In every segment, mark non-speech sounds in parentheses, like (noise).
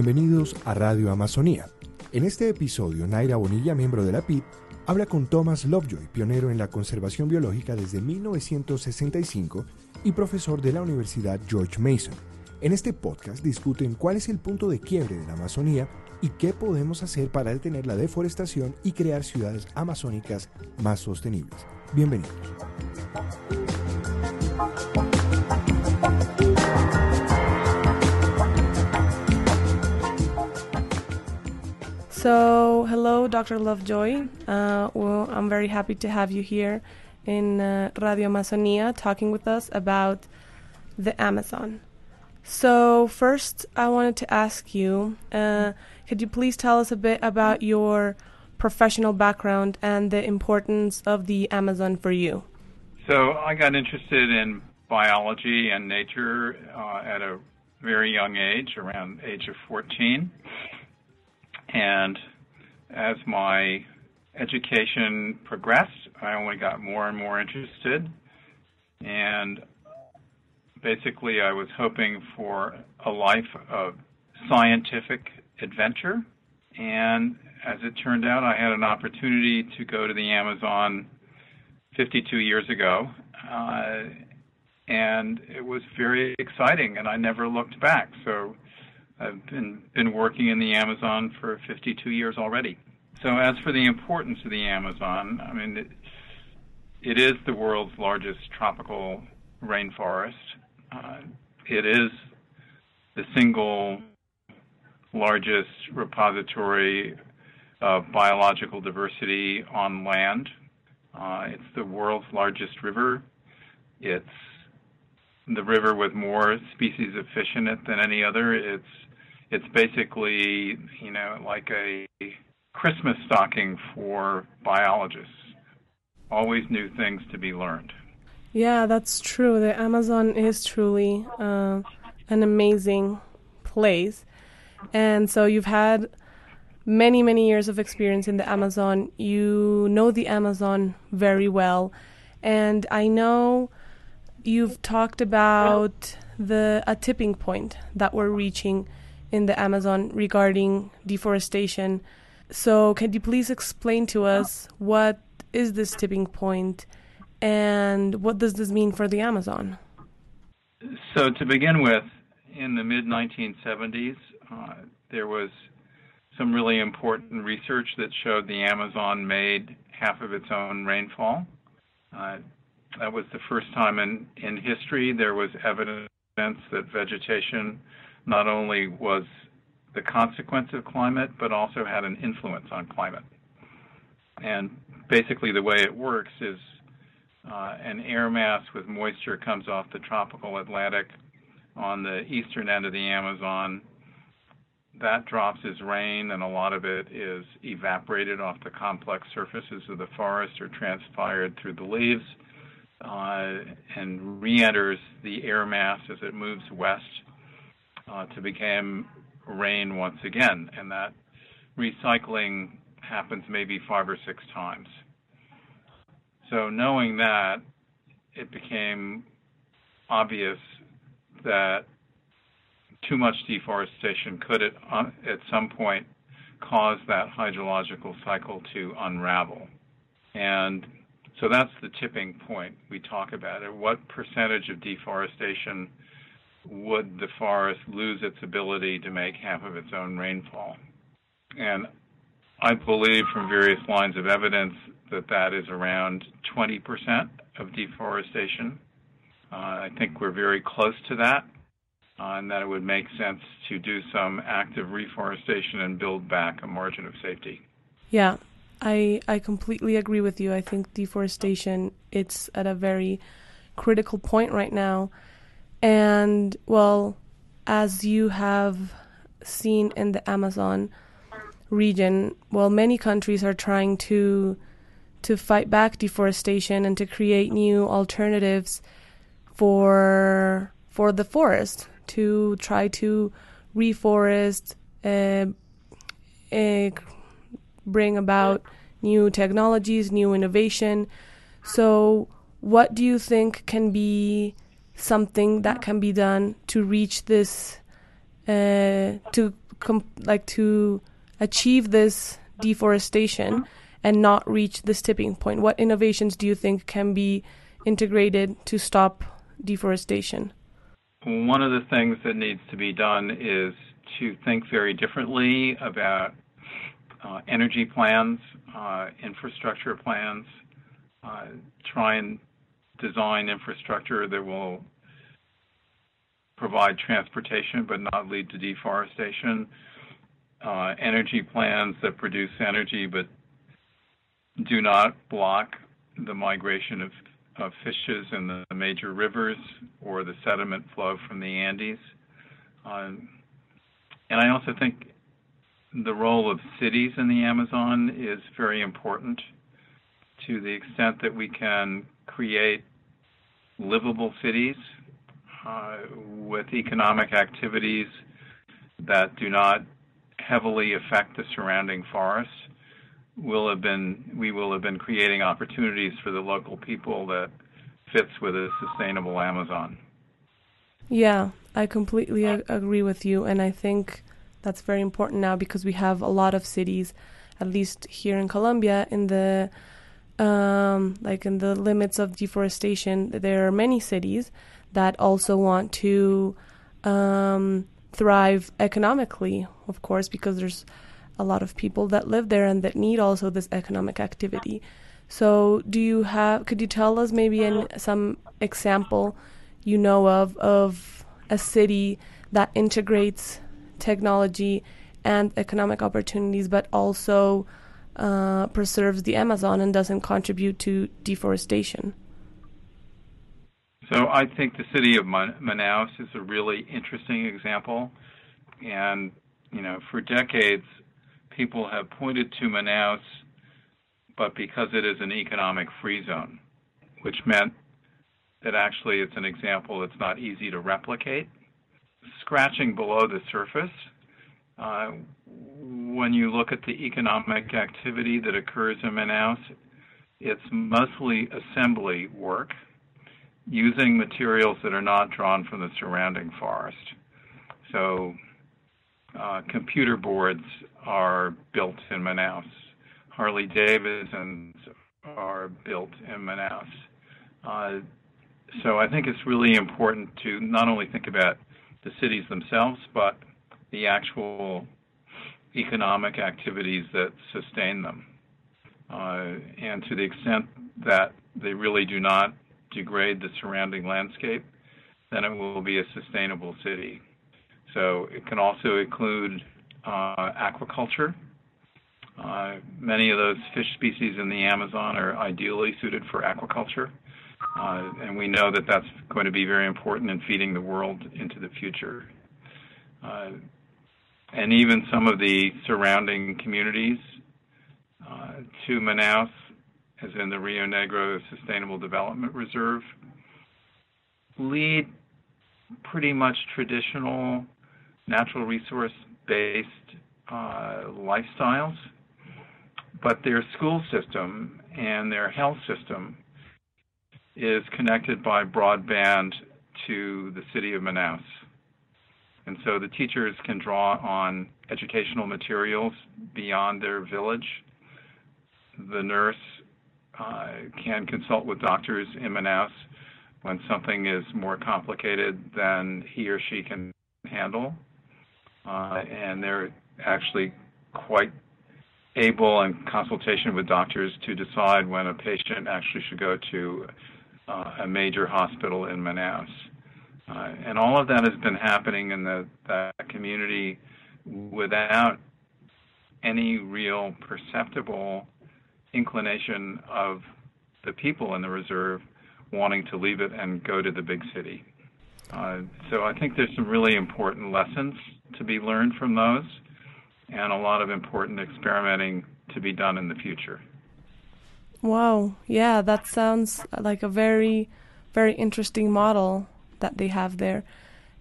Bienvenidos a Radio Amazonía. En este episodio, Naira Bonilla, miembro de la PIB, habla con Thomas Lovejoy, pionero en la conservación biológica desde 1965 y profesor de la Universidad George Mason. En este podcast discuten cuál es el punto de quiebre de la Amazonía y qué podemos hacer para detener la deforestación y crear ciudades amazónicas más sostenibles. Bienvenidos. So, hello, Dr. Lovejoy. Uh, well, I'm very happy to have you here in uh, Radio Amazonia talking with us about the Amazon. So, first, I wanted to ask you uh, could you please tell us a bit about your professional background and the importance of the Amazon for you? So, I got interested in biology and nature uh, at a very young age, around age of 14. And as my education progressed, I only got more and more interested. And basically, I was hoping for a life of scientific adventure. And as it turned out, I had an opportunity to go to the Amazon 52 years ago. Uh, and it was very exciting, and I never looked back. So I've been been working in the Amazon for 52 years already. So as for the importance of the Amazon, I mean, it, it is the world's largest tropical rainforest. Uh, it is the single largest repository of biological diversity on land. Uh, it's the world's largest river. It's the river with more species of fish in it than any other. It's it's basically you know like a Christmas stocking for biologists. Always new things to be learned. Yeah, that's true. The Amazon is truly uh, an amazing place, and so you've had many many years of experience in the Amazon. You know the Amazon very well, and I know you've talked about the a tipping point that we're reaching in the Amazon regarding deforestation. So, can you please explain to us what is this tipping point and what does this mean for the Amazon? So, to begin with, in the mid 1970s, uh, there was some really important research that showed the Amazon made half of its own rainfall. Uh, that was the first time in, in history there was evidence that vegetation not only was the consequence of climate, but also had an influence on climate. And basically, the way it works is uh, an air mass with moisture comes off the tropical Atlantic on the eastern end of the Amazon. That drops as rain, and a lot of it is evaporated off the complex surfaces of the forest or transpired through the leaves uh, and re enters the air mass as it moves west uh, to become rain once again. And that recycling happens maybe five or six times. So, knowing that, it became obvious that too much deforestation could at, uh, at some point cause that hydrological cycle to unravel. And so that's the tipping point we talk about. At what percentage of deforestation would the forest lose its ability to make half of its own rainfall? And I believe from various lines of evidence that that is around 20% of deforestation. Uh, I think we're very close to that, uh, and that it would make sense to do some active reforestation and build back a margin of safety. Yeah, I I completely agree with you. I think deforestation it's at a very critical point right now. And well, as you have seen in the Amazon region, well many countries are trying to to fight back deforestation and to create new alternatives for for the forest to try to reforest uh, uh, bring about new technologies, new innovation. So, what do you think can be something that can be done to reach this uh, to com- like to achieve this deforestation and not reach this tipping point? What innovations do you think can be integrated to stop deforestation? One of the things that needs to be done is to think very differently about uh, energy plans, uh, infrastructure plans, uh, try and design infrastructure that will provide transportation but not lead to deforestation, uh, energy plans that produce energy but do not block the migration of, of fishes in the major rivers or the sediment flow from the Andes. Um, and I also think the role of cities in the Amazon is very important to the extent that we can create livable cities uh, with economic activities that do not heavily affect the surrounding forests will have been we will have been creating opportunities for the local people that fits with a sustainable Amazon. Yeah, I completely ag- agree with you, and I think that's very important now because we have a lot of cities, at least here in Colombia, in the um, like in the limits of deforestation. There are many cities that also want to um, thrive economically, of course, because there's a lot of people that live there and that need also this economic activity. So, do you have? Could you tell us maybe in some example you know of of a city that integrates technology and economic opportunities, but also uh, preserves the Amazon and doesn't contribute to deforestation? So I think the city of Manaus is a really interesting example, and you know, for decades, people have pointed to Manaus but because it is an economic free zone, which meant that actually it's an example that's not easy to replicate. Scratching below the surface, uh, when you look at the economic activity that occurs in Manaus, it's mostly assembly work using materials that are not drawn from the surrounding forest. So, uh, computer boards are built in Manaus. Harley Davidsons are built in Manaus. Uh, so I think it's really important to not only think about the cities themselves, but the actual economic activities that sustain them. Uh, and to the extent that they really do not degrade the surrounding landscape, then it will be a sustainable city. So it can also include uh, aquaculture, uh, many of those fish species in the Amazon are ideally suited for aquaculture, uh, and we know that that's going to be very important in feeding the world into the future. And even some of the surrounding communities uh, to Manaus, as in the Rio Negro Sustainable Development Reserve, lead pretty much traditional natural resource based uh, lifestyles but their school system and their health system is connected by broadband to the city of Manaus. And so the teachers can draw on educational materials beyond their village. The nurse uh, can consult with doctors in Manaus when something is more complicated than he or she can handle. Uh, and they're actually quite able in consultation with doctors to decide when a patient actually should go to uh, a major hospital in Manaus. Uh, and all of that has been happening in the, the community without any real perceptible inclination of the people in the reserve wanting to leave it and go to the big city. Uh, so I think there's some really important lessons to be learned from those and a lot of important experimenting to be done in the future. Wow, yeah, that sounds like a very, very interesting model that they have there.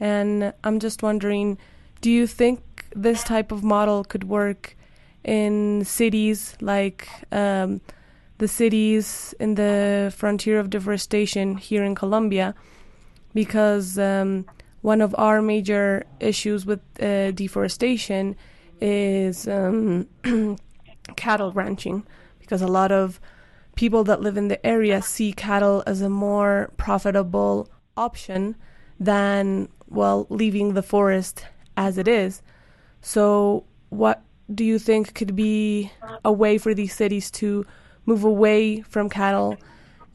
And I'm just wondering do you think this type of model could work in cities like um, the cities in the frontier of deforestation here in Colombia? Because um, one of our major issues with uh, deforestation is um, (clears throat) cattle ranching because a lot of people that live in the area see cattle as a more profitable option than well leaving the forest as it is so what do you think could be a way for these cities to move away from cattle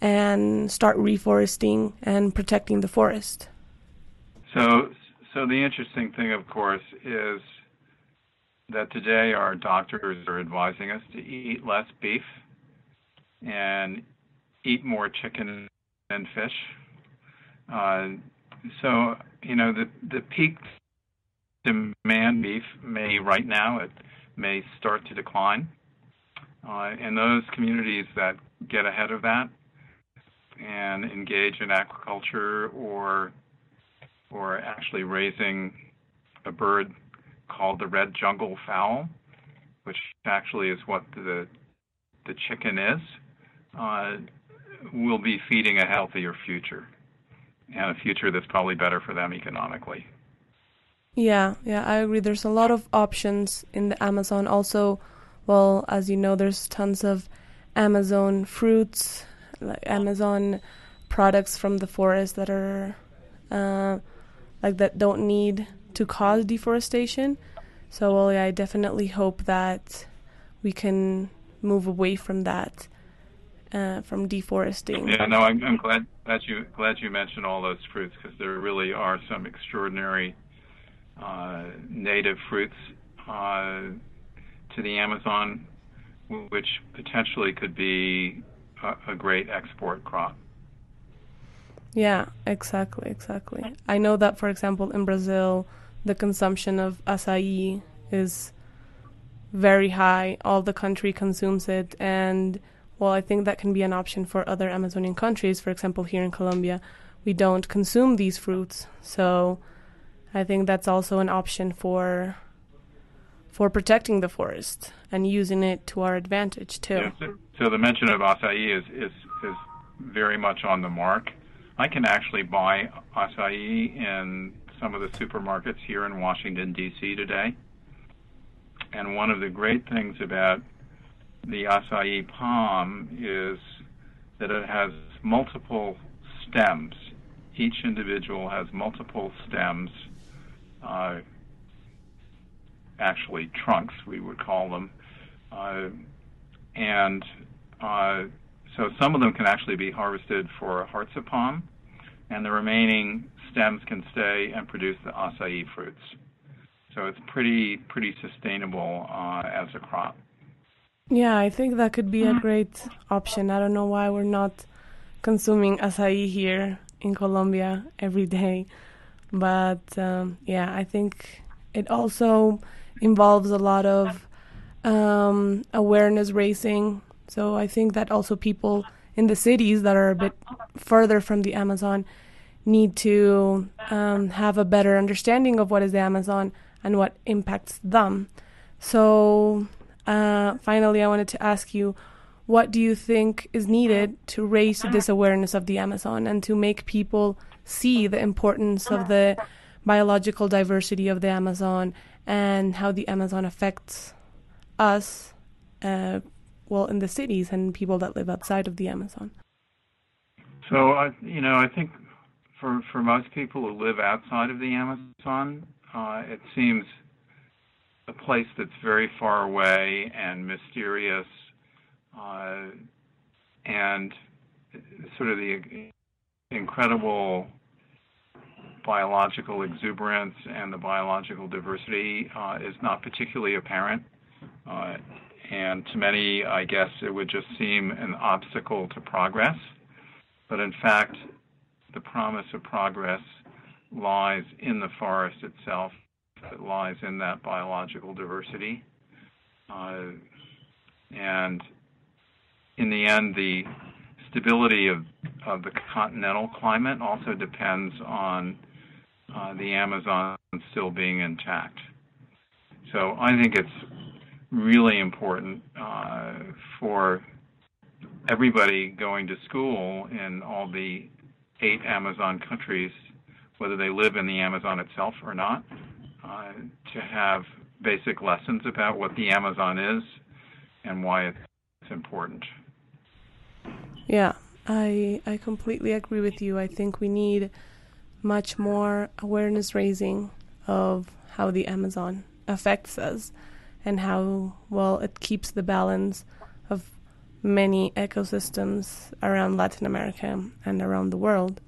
and start reforesting and protecting the forest so so the interesting thing of course is that today our doctors are advising us to eat less beef and eat more chicken and fish. Uh, so you know the the peak demand beef may right now it may start to decline. Uh, and those communities that get ahead of that and engage in aquaculture or or actually raising a bird called the red jungle fowl, which actually is what the the chicken is, uh, will be feeding a healthier future and a future that's probably better for them economically. Yeah, yeah, I agree. There's a lot of options in the Amazon. Also, well, as you know, there's tons of Amazon fruits, like Amazon products from the forest that are uh, like that don't need to cause deforestation. So, well, yeah, I definitely hope that we can move away from that uh, from deforesting. Yeah, no, I'm, I'm glad glad you glad you mentioned all those fruits because there really are some extraordinary uh, native fruits uh, to the Amazon, which potentially could be a, a great export crop. Yeah, exactly, exactly. I know that, for example, in Brazil, the consumption of acai is very high. All the country consumes it, and well, I think that can be an option for other Amazonian countries. For example, here in Colombia, we don't consume these fruits, so I think that's also an option for for protecting the forest and using it to our advantage too. Yeah, so, so the mention of acai is, is is very much on the mark. I can actually buy acai in some of the supermarkets here in Washington D.C. today. And one of the great things about the acai palm is that it has multiple stems. Each individual has multiple stems, uh, actually trunks, we would call them. Uh, and uh, so some of them can actually be harvested for hearts of palm, and the remaining stems can stay and produce the acai fruits. So it's pretty pretty sustainable uh, as a crop. Yeah, I think that could be a great option. I don't know why we're not consuming acai here in Colombia every day, but um, yeah, I think it also involves a lot of um, awareness raising. So I think that also people in the cities that are a bit further from the Amazon need to um, have a better understanding of what is the Amazon and what impacts them. So uh, finally, I wanted to ask you what do you think is needed to raise this awareness of the Amazon and to make people see the importance of the biological diversity of the Amazon and how the Amazon affects us, uh, well, in the cities and people that live outside of the Amazon? So, you know, I think for for most people who live outside of the Amazon, uh, it seems a place that's very far away and mysterious, uh, and sort of the incredible biological exuberance and the biological diversity uh, is not particularly apparent. Uh, and to many, I guess it would just seem an obstacle to progress. But in fact, the promise of progress lies in the forest itself that lies in that biological diversity. Uh, and in the end, the stability of, of the continental climate also depends on uh, the Amazon still being intact. So I think it's really important uh, for everybody going to school in all the eight Amazon countries whether they live in the Amazon itself or not, uh, to have basic lessons about what the Amazon is and why it's important. Yeah, I I completely agree with you. I think we need much more awareness raising of how the Amazon affects us and how well it keeps the balance of many ecosystems around Latin America and around the world.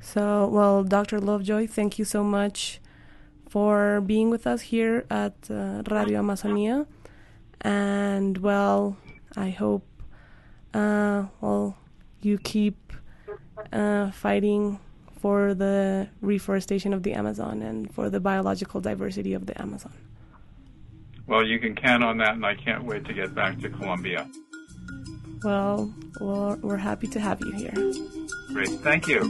So, well, Dr. Lovejoy, thank you so much for being with us here at uh, Radio Amazonia. And, well, I hope, uh, well, you keep uh, fighting for the reforestation of the Amazon and for the biological diversity of the Amazon. Well, you can count on that, and I can't wait to get back to Colombia. Well, well we're happy to have you here. Great. Thank you.